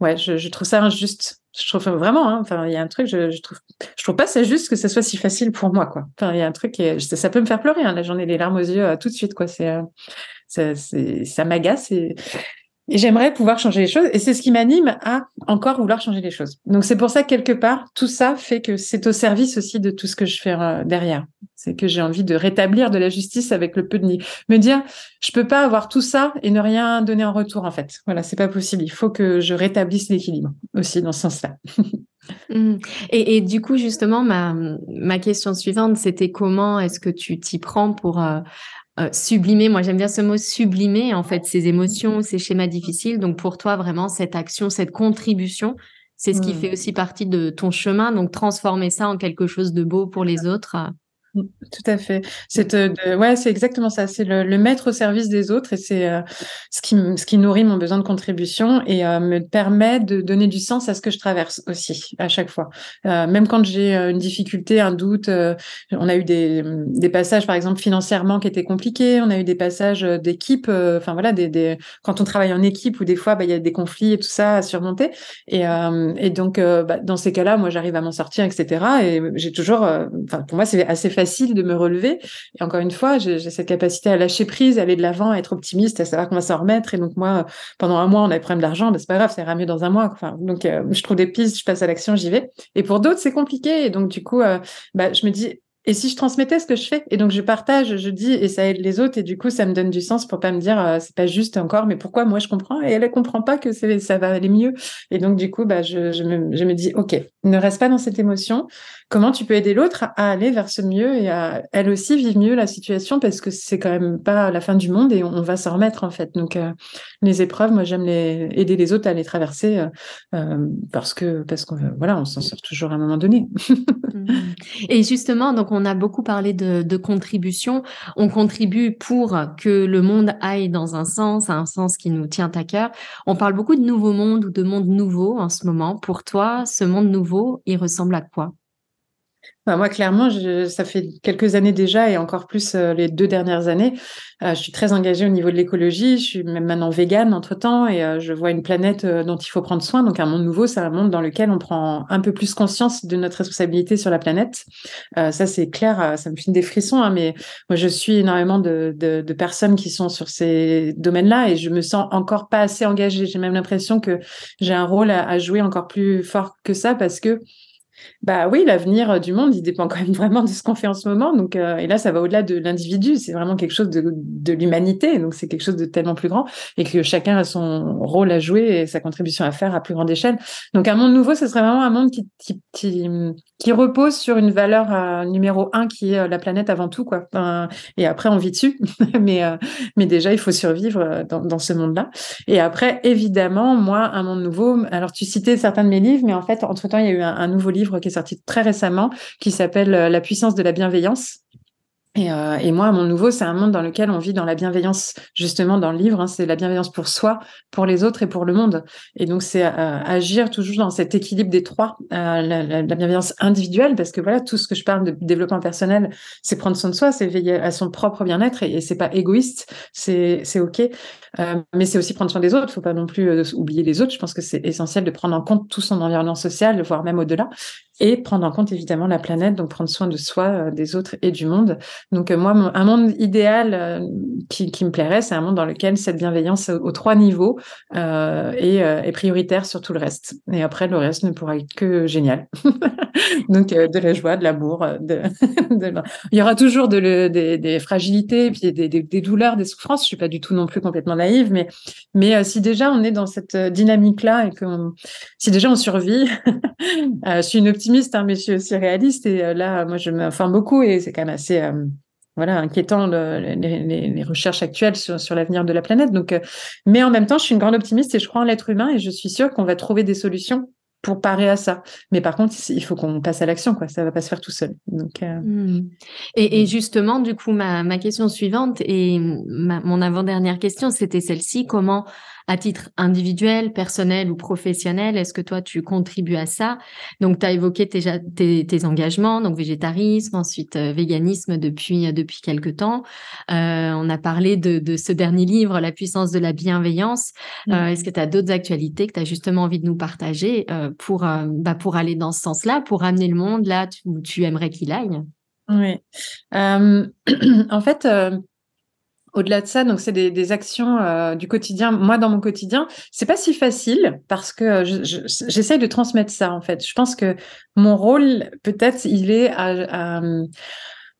ouais, je, trouve ça injuste. Je trouve vraiment, hein, enfin, il y a un truc, je, je, trouve, je trouve pas ça juste que ça soit si facile pour moi. Enfin, il y a un truc ça, peut me faire pleurer. Là, j'en ai les larmes aux yeux tout de suite, ça, ça m'agace j'aimerais pouvoir changer les choses. Et c'est ce qui m'anime à encore vouloir changer les choses. Donc c'est pour ça que quelque part, tout ça fait que c'est au service aussi de tout ce que je fais euh, derrière. C'est que j'ai envie de rétablir de la justice avec le peu de nid. Me dire, je peux pas avoir tout ça et ne rien donner en retour, en fait. Voilà, c'est pas possible. Il faut que je rétablisse l'équilibre aussi dans ce sens-là. (laughs) Et, et, du coup, justement, ma, ma question suivante, c'était comment est-ce que tu t'y prends pour euh, euh, sublimer, moi j'aime bien ce mot sublimer, en fait, ces émotions, ces schémas difficiles. Donc pour toi, vraiment, cette action, cette contribution, c'est ce qui mmh. fait aussi partie de ton chemin. Donc transformer ça en quelque chose de beau pour les autres. Euh, Mmh, tout à fait. C'est euh, ouais, c'est exactement ça. C'est le, le, mettre au service des autres et c'est euh, ce qui ce qui nourrit mon besoin de contribution et euh, me permet de donner du sens à ce que je traverse aussi à chaque fois. même quand j'ai une difficulté, un doute, on a eu des, des passages par exemple financièrement qui étaient compliqués. On a eu des passages d'équipe. Enfin voilà, des, des, quand on travaille en équipe ou des fois bah, il y a des conflits et tout ça à surmonter. Et et donc bah, dans ces cas-là, moi j'arrive à m'en sortir, etc. Et j'ai toujours, enfin pour moi c'est assez facile facile de me relever. Et encore une fois, j'ai cette capacité à lâcher prise, à aller de l'avant, à être optimiste, à savoir qu'on va s'en remettre. Et donc moi, pendant un mois, on a des problèmes d'argent, ben, c'est pas grave, ça ira mieux dans un mois. Enfin, donc euh, je trouve des pistes, je passe à l'action, j'y vais. Et pour d'autres, c'est compliqué. Et donc du coup, euh, bah, je me dis, et si je transmettais ce que je fais? Et donc je partage, je dis et ça aide les autres et du coup ça me donne du sens pour pas me dire euh, c'est pas juste encore mais pourquoi moi je comprends? Et elle elle comprend pas que ça va aller mieux. Et donc du coup bah je, me, je me dis ok ne reste pas dans cette émotion. Comment tu peux aider l'autre à aller vers ce mieux et à elle aussi vivre mieux la situation? Parce que c'est quand même pas la fin du monde et on, va s'en remettre en fait. Donc euh, les épreuves moi j'aime les aider les autres à les traverser euh parce que parce qu'on voilà on s'en sort toujours à un moment donné. (laughs) Et justement donc on a beaucoup parlé de, contribution. On contribue pour que le monde aille dans un sens, un sens qui nous tient à cœur. On parle beaucoup de nouveau monde ou de monde nouveau en ce moment. Pour toi, ce monde nouveau, il ressemble à quoi? Bah, moi, clairement, ça fait quelques années déjà et encore plus euh, les deux dernières années. Euh, je suis très engagée au niveau de l'écologie. Je suis même maintenant végane entre-temps et euh, je vois une planète dont il faut prendre soin. Donc, un monde nouveau, c'est un monde dans lequel on prend un peu plus conscience de notre responsabilité sur la planète. ça, c'est clair, ça me fait des frissons. Hein, mais moi, je suis énormément de, de, de personnes qui sont sur ces domaines-là et je me sens encore pas assez engagée. J'ai même l'impression que j'ai un rôle à, à jouer encore plus fort que ça parce que bah oui, l'avenir euh, du monde, il dépend quand même (laughs) vraiment de ce qu'on fait en ce moment. Donc, euh, et là, ça va au-delà de l'individu. C'est vraiment quelque chose de, de l'humanité. Donc, c'est quelque chose de tellement plus grand et que chacun a son rôle à jouer et sa contribution à faire à plus grande échelle. Donc, un monde nouveau, ce serait vraiment un monde qui, qui, qui, repose sur une valeur euh, numéro un qui est la planète avant tout, quoi. et après, on vit dessus. (laughs) mais, mais déjà, il faut survivre dans, dans ce monde-là. Et après, évidemment, moi, un monde nouveau. Alors, tu citais certains de mes livres, mais en fait, entre temps, il y a eu un nouveau livre qui est sorti très récemment, qui s'appelle euh, La puissance de la bienveillance. Et, euh, et, moi, mon nouveau, c'est un monde dans lequel on vit dans la bienveillance, justement dans le livre. Hein, c'est la bienveillance pour soi, pour les autres et pour le monde. Et donc, c'est euh, agir toujours dans cet équilibre des trois, euh, la, la, bienveillance individuelle, parce que voilà, tout ce que je parle de développement personnel, c'est prendre soin de soi, c'est veiller à son propre bien-être, et, c'est pas égoïste, c'est ok. Euh, mais c'est aussi prendre soin des autres. Faut pas non plus euh, oublier les autres. Je pense que c'est essentiel de prendre en compte tout son environnement social, voire même au-delà, et prendre en compte évidemment la planète, donc prendre soin de soi, euh, des autres et du monde. Donc moi, un monde idéal qui, qui, me plairait, c'est un monde dans lequel cette bienveillance aux trois niveaux est, prioritaire sur tout le reste. Et après, le reste ne pourra être que génial. (laughs) donc de la joie, de l'amour. (laughs) Il y aura toujours des, fragilités, puis des, douleurs, des souffrances. Je suis pas du tout non plus complètement naïve, mais, mais euh, si déjà on est dans cette euh, dynamique-là et que si déjà on survit, (laughs) euh, je suis une optimiste, hein, mais je suis aussi réaliste et là, moi, je m'informe beaucoup et c'est quand même assez voilà, inquiétant les, les, recherches actuelles sur, sur l'avenir de la planète. Donc, mais en même temps, je suis une grande optimiste et je crois en l'être humain et je suis sûre qu'on va trouver des solutions pour parer à ça. Mais par contre, il faut qu'on passe à l'action, quoi. Ça va pas se faire tout seul. Donc, mmh. et, et, justement, du coup, ma, ma question suivante et ma, mon avant-dernière question, c'était celle-ci. Comment à titre individuel, personnel ou professionnel Est-ce que toi, tu contribues à ça? Donc, tu as évoqué tes, tes, engagements, donc végétarisme, ensuite euh, véganisme depuis, euh, depuis quelques temps. Euh, on a parlé de, de, ce dernier livre, La puissance de la bienveillance. Euh. Est-ce que tu as d'autres actualités que tu as justement envie de nous partager pour, bah, pour aller dans ce sens-là, pour amener le monde là où tu aimerais qu'il aille? Oui. (clears throat) en fait, au-delà de ça, donc c'est des, des, actions euh, du quotidien. Moi, dans mon quotidien, c'est pas si facile parce que j'essaye de transmettre ça en fait. Je pense que mon rôle, peut-être, il est à, à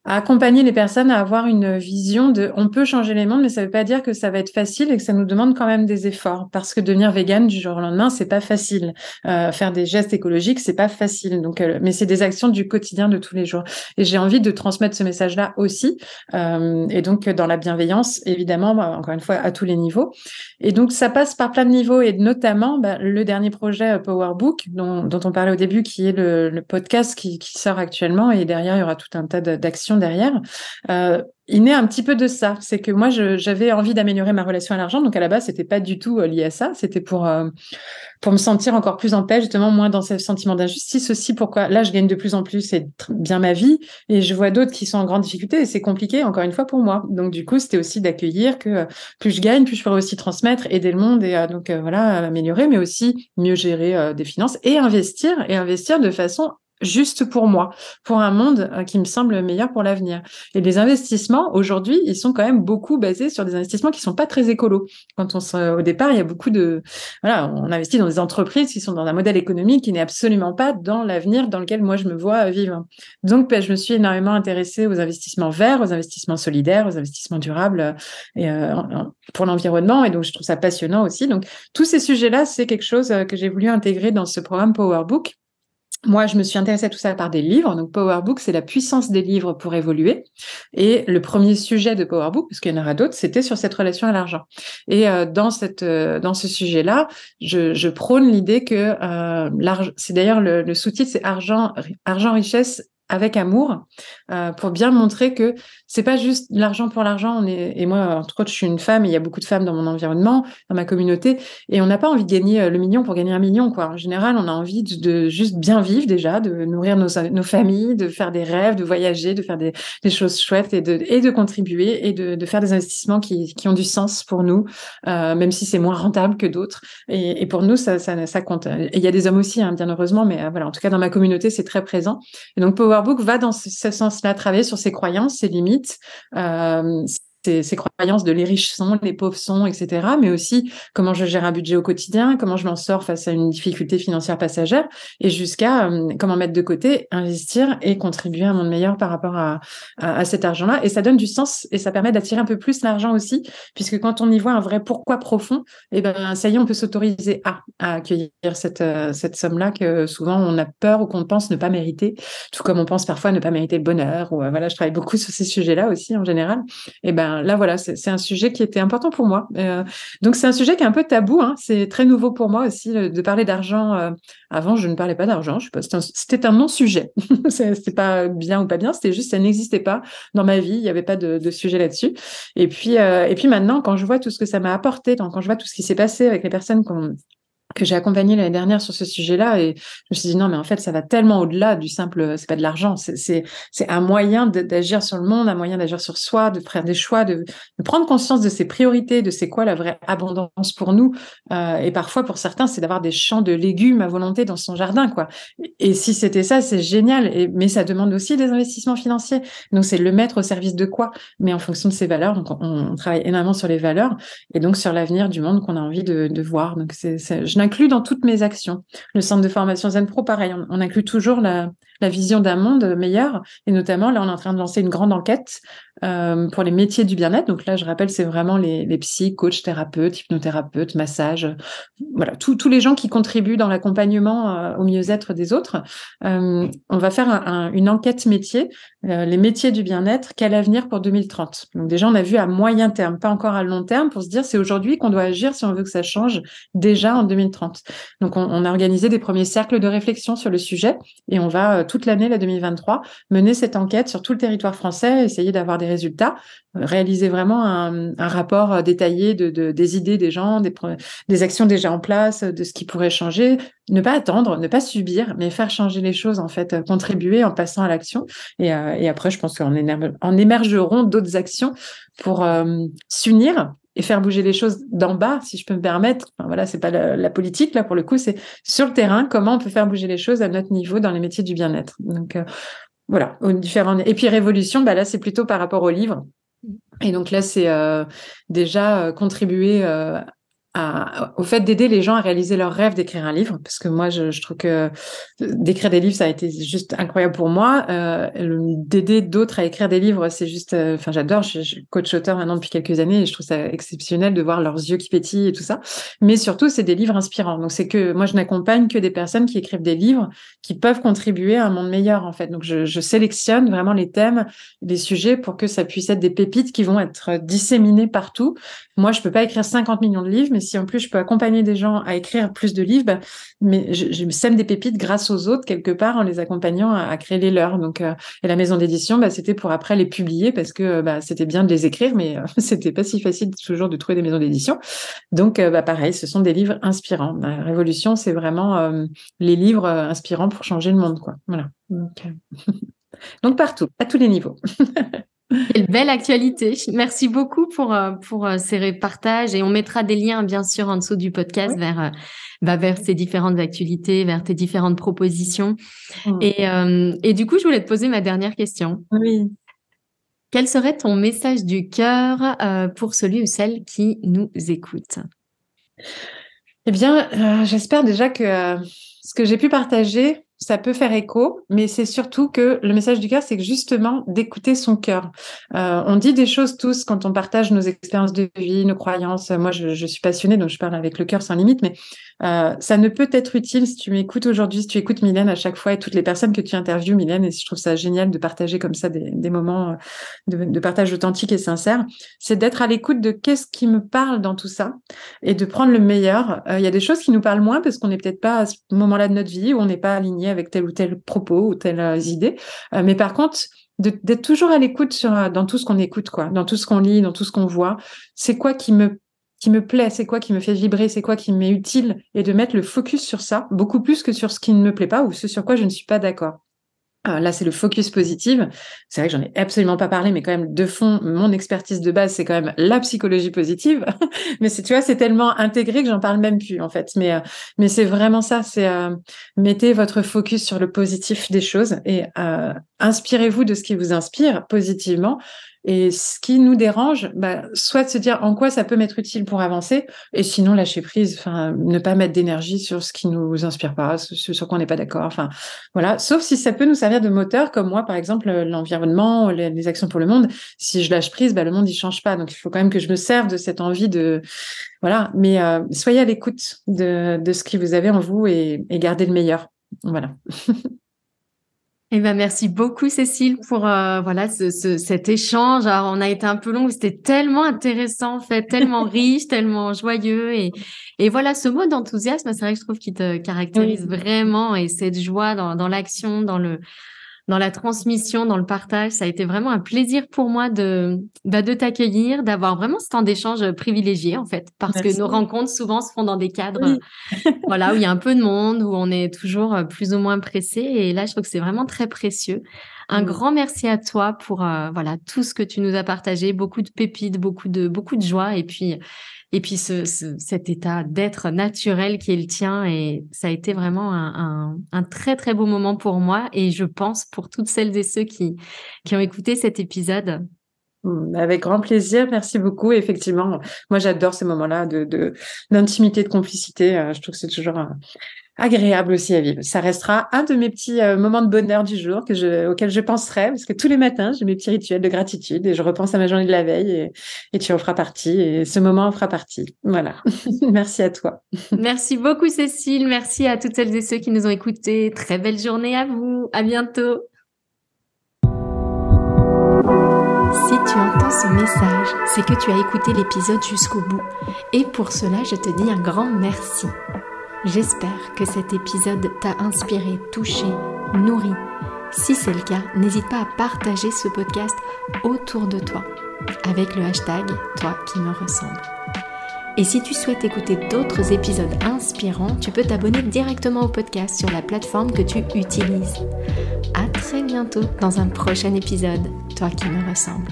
à accompagner les personnes à avoir une vision de on peut changer les mondes, mais ça veut pas dire que ça va être facile et que ça nous demande quand même des efforts. Parce que devenir vegan du jour au lendemain, c'est pas facile. Euh, faire des gestes écologiques, c'est pas facile. Donc, euh, mais c'est des actions du quotidien de tous les jours. Et j'ai envie de transmettre ce message-là aussi. Euh, et donc dans la bienveillance, évidemment, bah, encore une fois à tous les niveaux. Et donc ça passe par plein de niveaux et notamment bah, le dernier projet euh, Power Book dont, dont, on parlait au début, qui est le, le podcast qui, qui sort actuellement. Et derrière, il y aura tout un tas d'actions derrière. Euh, il naît un petit peu de ça. C'est que moi, j'avais envie d'améliorer ma relation à l'argent. Donc, à la base, c'était pas du tout euh, lié à ça. C'était pour, euh, pour me sentir encore plus en paix, justement, moins dans ce sentiment d'injustice aussi. Pourquoi là, je gagne de plus en plus et bien ma vie. Et je vois d'autres qui sont en grande difficulté et c'est compliqué, encore une fois, pour moi. Donc, du coup, c'était aussi d'accueillir que plus je gagne, plus je pourrais aussi transmettre, aider le monde et donc, voilà, améliorer, mais aussi mieux gérer des finances et investir et investir de façon juste pour moi, pour un monde euh, qui me semble meilleur pour l'avenir. Et les investissements, aujourd'hui, ils sont quand même beaucoup basés sur des investissements qui sont pas très écolos. Quand on se, au départ, il y a beaucoup de, voilà, on investit dans des entreprises qui sont dans un modèle économique qui n'est absolument pas dans l'avenir dans lequel moi je me vois vivre. Donc, ben, je me suis énormément intéressée aux investissements verts, aux investissements solidaires, aux investissements durables euh, et euh, pour l'environnement. Et donc, je trouve ça passionnant aussi. Donc, tous ces sujets-là, c'est quelque chose que j'ai voulu intégrer dans ce programme Powerbook moi, je me suis intéressée à tout ça par des livres. Donc, Powerbook, c'est la puissance des livres pour évoluer. Et le premier sujet de Powerbook, parce qu'il y en aura d'autres, c'était sur cette relation à l'argent. Et euh, dans cette, euh, dans ce sujet-là, je, je prône l'idée que euh, l'argent, c'est d'ailleurs le, le sous-titre, c'est argent, argent, richesse avec amour euh, pour bien montrer que c'est pas juste l'argent pour l'argent. Et moi entre autres, je suis une femme et il y a beaucoup de femmes dans mon environnement, dans ma communauté, et on n'a pas envie de gagner euh, le million pour gagner un million quoi. En général, on a envie de, juste bien vivre déjà, de nourrir nos, nos, familles, de faire des rêves, de voyager, de faire des, choses chouettes et de et de contribuer et de, de faire des investissements qui, qui ont du sens pour nous, euh, même si c'est moins rentable que d'autres. Et, pour nous, ça, ça, compte. Et il y a des hommes aussi, hein, bien heureusement, mais voilà, en tout cas dans ma communauté, c'est très présent. Et donc Powerbook va dans ce, sens-là, travailler sur ses croyances, ses limites, euh, ces, croyances de les riches sont, les pauvres sont, etc. Mais aussi comment je gère un budget au quotidien, comment je m'en sors face à une difficulté financière passagère, et jusqu'à euh, comment mettre de côté, investir et contribuer à un monde meilleur par rapport à, à, cet argent-là. Et ça donne du sens et ça permet d'attirer un peu plus l'argent aussi, puisque quand on y voit un vrai pourquoi profond, et eh ben ça y est, on peut s'autoriser à, à, accueillir cette, euh, cette somme-là que souvent on a peur ou qu'on pense ne pas mériter, tout comme on pense parfois ne pas mériter le bonheur. Ou euh, voilà, je travaille beaucoup sur ces sujets-là aussi en général. Et eh ben là, voilà, c'est un sujet qui était important pour moi. Euh, donc, c'est un sujet qui est un peu tabou. Hein. C'est très nouveau pour moi aussi de parler d'argent. Euh, avant, je ne parlais pas d'argent. C'était un, non-sujet. (laughs) c'est pas bien ou pas bien. C'était juste, ça n'existait pas dans ma vie. Il n'y avait pas de, sujet là-dessus. Et puis, euh, et puis maintenant, quand je vois tout ce que ça m'a apporté, quand je vois tout ce qui s'est passé avec les personnes qu'on que j'ai accompagné l'année dernière sur ce sujet-là et je me suis dit non mais en fait ça va tellement au-delà du simple c'est pas de l'argent c'est c'est un moyen d'agir sur le monde un moyen d'agir sur soi de faire des choix de, prendre conscience de ses priorités de c'est quoi la vraie abondance pour nous. Euh, et parfois pour certains c'est d'avoir des champs de légumes à volonté dans son jardin quoi. Et si c'était ça c'est génial mais ça demande aussi des investissements financiers. Donc c'est le mettre au service de quoi? Mais en fonction de ses valeurs donc on, travaille énormément sur les valeurs et donc sur l'avenir du monde qu'on a envie de, de voir. Donc c'est inclut dans toutes mes actions. Le centre de formation Zen Pro, pareil, on, inclut toujours la, la vision d'un monde meilleur. Et notamment, là, on est en train de lancer une grande enquête euh, pour les métiers du bien-être. Donc là, je rappelle, c'est vraiment les, les psy, coachs, thérapeutes, hypnothérapeutes, massages, voilà, tous les gens qui contribuent dans l'accompagnement euh, au mieux-être des autres. Euh, on va faire une enquête métier, les métiers du bien-être, quel avenir pour 2030. Donc déjà, on a vu à moyen terme, pas encore à long terme, pour se dire c'est aujourd'hui qu'on doit agir si on veut que ça change déjà en 2030. Donc on, on a organisé des premiers cercles de réflexion sur le sujet et on va toute l'année, la 2023, mener cette enquête sur tout le territoire français, essayer d'avoir des résultats, euh, réaliser vraiment un, rapport euh, détaillé de, des idées des gens, des, actions déjà en place, de ce qui pourrait changer, ne pas attendre, ne pas subir, mais faire changer les choses, en fait, euh, contribuer en passant à l'action. Et, après, je pense qu'en en émergeront d'autres actions pour s'unir et faire bouger les choses d'en bas, si je peux me permettre. Enfin, voilà, c'est pas la, politique là pour le coup, c'est sur le terrain comment on peut faire bouger les choses à notre niveau dans les métiers du bien-être. Donc euh, voilà, aux différents. Et puis révolution, bah là c'est plutôt par rapport au livre. Et donc là c'est euh, déjà euh, contribuer au fait d'aider les gens à réaliser leur rêve d'écrire un livre, parce que moi, je, trouve que d'écrire des livres, ça a été juste incroyable pour moi. Euh, d'aider d'autres à écrire des livres, c'est juste, euh, enfin, j'adore. Je, je, coach auteur maintenant depuis quelques années et je trouve ça exceptionnel de voir leurs yeux qui pétillent et tout ça. Mais surtout, c'est des livres inspirants. Donc, c'est que moi, je n'accompagne que des personnes qui écrivent des livres qui peuvent contribuer à un monde meilleur, en fait. Donc, je, je sélectionne vraiment les thèmes, les sujets pour que ça puisse être des pépites qui vont être disséminées partout. Moi, je peux pas écrire 50 millions de livres, mais si en plus je peux accompagner des gens à écrire plus de livres, mais je, sème des pépites grâce aux autres quelque part en les accompagnant à, créer les leurs. Donc, euh, et la maison d'édition, bah, c'était pour après les publier parce que bah, c'était bien de les écrire, mais euh, (laughs) c'était pas si facile toujours de trouver des maisons d'édition. Donc, euh, bah, pareil, ce sont des livres inspirants. La Révolution, c'est vraiment euh, les livres inspirants pour changer le monde, quoi. Voilà. Donc (laughs) partout, à tous les niveaux. (laughs) (laughs) Quelle belle actualité. Merci beaucoup pour, euh, pour euh, ces partages et on mettra des liens bien sûr en dessous du podcast vers, euh, bah, vers ces différentes actualités, vers tes différentes propositions. Mmh. Et, et du coup, je voulais te poser ma dernière question. Oui. Quel serait ton message du cœur pour celui ou celle qui nous écoute? Eh bien, j'espère déjà que ce que j'ai pu partager ça peut faire écho, mais c'est surtout que le message du cœur, c'est que justement d'écouter son cœur. Euh, on dit des choses tous quand on partage nos expériences de vie, nos croyances. Moi, je, suis passionnée, donc je parle avec le cœur sans limite, mais Euh, ça ne peut être utile si tu m'écoutes aujourd'hui, si tu écoutes Mylène à chaque fois et toutes les personnes que tu interviews, Mylène, et je trouve ça génial de partager comme ça des, moments de, de, partage authentique et sincère, c'est d'être à l'écoute de qu'est-ce qui me parle dans tout ça et de prendre le meilleur. Il y a des choses qui nous parlent moins parce qu'on n'est peut-être pas à ce moment-là de notre vie où on n'est pas aligné avec tel ou tel propos ou telles idées. mais par contre, d'être toujours à l'écoute sur dans tout ce qu'on écoute quoi, dans tout ce qu'on lit, dans tout ce qu'on voit. C'est quoi qui me qui me plaît, c'est quoi qui me fait vibrer, c'est quoi qui m'est utile et de mettre le focus sur ça beaucoup plus que sur ce qui ne me plaît pas ou ce sur quoi je ne suis pas d'accord. Euh, là, c'est le focus positive. C'est vrai que j'en ai absolument pas parlé, mais quand même, de fond, mon expertise de base, c'est quand même la psychologie positive. (laughs) mais c'est, tu vois, c'est tellement intégré que j'en parle même plus, en fait. Mais, euh, mais c'est vraiment ça. C'est euh, mettez votre focus sur le positif des choses et inspirez-vous de ce qui vous inspire positivement et ce qui nous dérange, bah, soit de se dire en quoi ça peut m'être utile pour avancer, et sinon lâcher prise, enfin ne pas mettre d'énergie sur ce qui nous inspire pas, ce sur quoi on n'est pas d'accord, enfin voilà. Sauf si ça peut nous servir de moteur, comme moi par exemple l'environnement, les, actions pour le monde. Si je lâche prise, bah, le monde il change pas, donc il faut quand même que je me serve de cette envie de voilà. Mais euh, soyez à l'écoute de, de ce qui vous avez en vous et, et gardez le meilleur. Voilà. (laughs) Eh ben, merci beaucoup, Cécile, pour euh, voilà ce, ce, cet échange. Alors, on a été un peu long, c'était tellement intéressant, en fait, tellement (laughs) riche, tellement joyeux. Et, et voilà, ce mot d'enthousiasme, c'est vrai que je trouve qu'il te caractérise vraiment et cette joie dans, dans l'action, dans le, dans la transmission, dans le partage. Ça a été vraiment un plaisir pour moi de, bah, de t'accueillir, d'avoir vraiment ce temps d'échange privilégié, en fait, parce que nos rencontres souvent se font dans des cadres, (laughs) voilà, où il y a un peu de monde, où on est toujours euh, plus ou moins pressé. Et là, je trouve que c'est vraiment très précieux. Un grand merci à toi pour euh, voilà tout ce que tu nous as partagé, beaucoup de pépites, beaucoup de beaucoup de joie et puis et puis ce, cet état d'être naturel qui est le tien. Et ça a été vraiment un, un, très, très beau moment pour moi. Et je pense pour toutes celles et ceux qui, qui ont écouté cet épisode. Mmh, avec grand plaisir, merci beaucoup. Effectivement, moi j'adore ces moments-là de d'intimité, de, complicité. Euh, je trouve que c'est toujours agréable aussi à vivre. Ça restera un de mes petits euh, moments de bonheur du jour que je, auquel je penserai, parce que tous les matins, j'ai mes petits rituels de gratitude et je repense à ma journée de la veille et, et tu en feras partie et ce moment en fera partie. Voilà. (laughs) Merci à toi. Merci beaucoup, Cécile. Merci à toutes celles et ceux qui nous ont écoutés. Très belle journée à vous. À bientôt. Si tu entends ce message, c'est que tu as écouté l'épisode jusqu'au bout. Et pour cela, je te dis un grand merci. J'espère que cet épisode t'a inspiré, touché, nourri. Si c'est le cas, n'hésite pas à partager ce podcast autour de toi avec le hashtag Toi qui me ressemble. Et si tu souhaites écouter d'autres épisodes inspirants, tu peux t'abonner directement au podcast sur la plateforme que tu utilises. À très bientôt dans un prochain épisode, Toi qui me ressemble.